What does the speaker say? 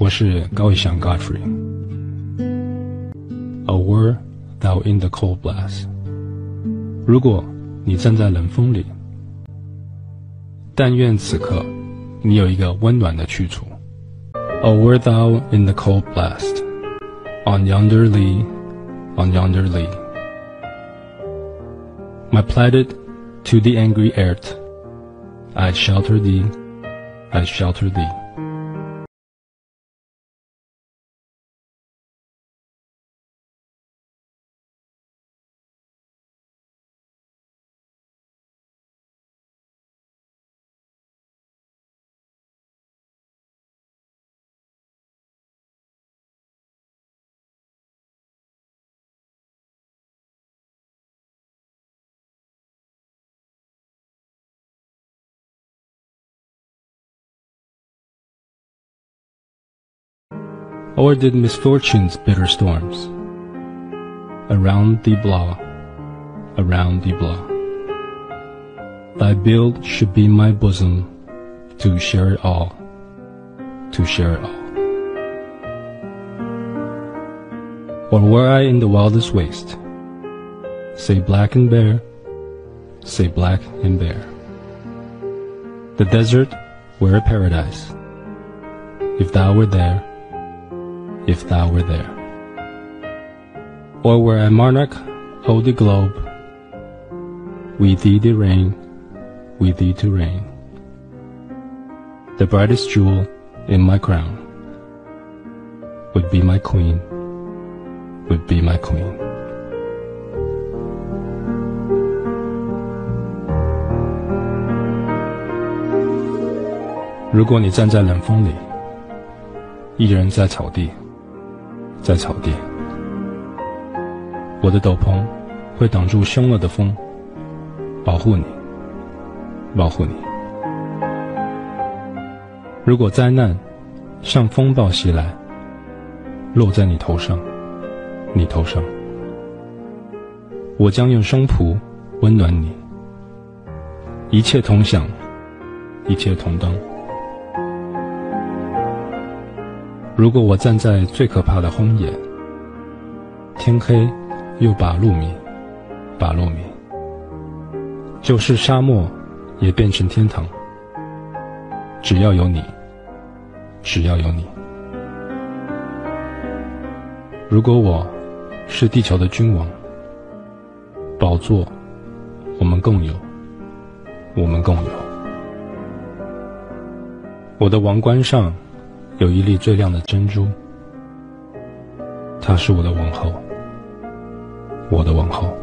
我是高以翔 Godfrey。A word thou in the cold blast。如果你站在冷风里，但愿此刻你有一个温暖的去处。A word thou in the cold blast。On yonder lea, on yonder lea. My plighted to the angry earth, I shelter thee, I shelter thee. ，Or did misfortune's bitter storms around thee blow, around thee blow? Thy build should be my bosom to share it all, to share it all. Or were I in the wildest waste, say black and bare, say black and bare. The desert were a paradise, if thou were there, if thou were there. Or were a monarch of the globe, we thee to reign, we thee to reign. The brightest jewel in my crown would be my queen, would be my queen. 如果你站在冷风里，一人在草地， 在草地，我的斗篷会挡住凶恶的风，保护你，保护你。如果灾难像风暴袭来，落在你头上，你头上，我将用胸脯温暖你。一切同享，一切同当。如果我站在最可怕的荒野，天黑又把路迷，把路迷，就是沙漠也变成天堂。只要有你，只要有你。如果我是地球的君王，宝座我们共有，我们共有。我的王冠上。有一粒最亮的珍珠，她是我的王后，我的王后。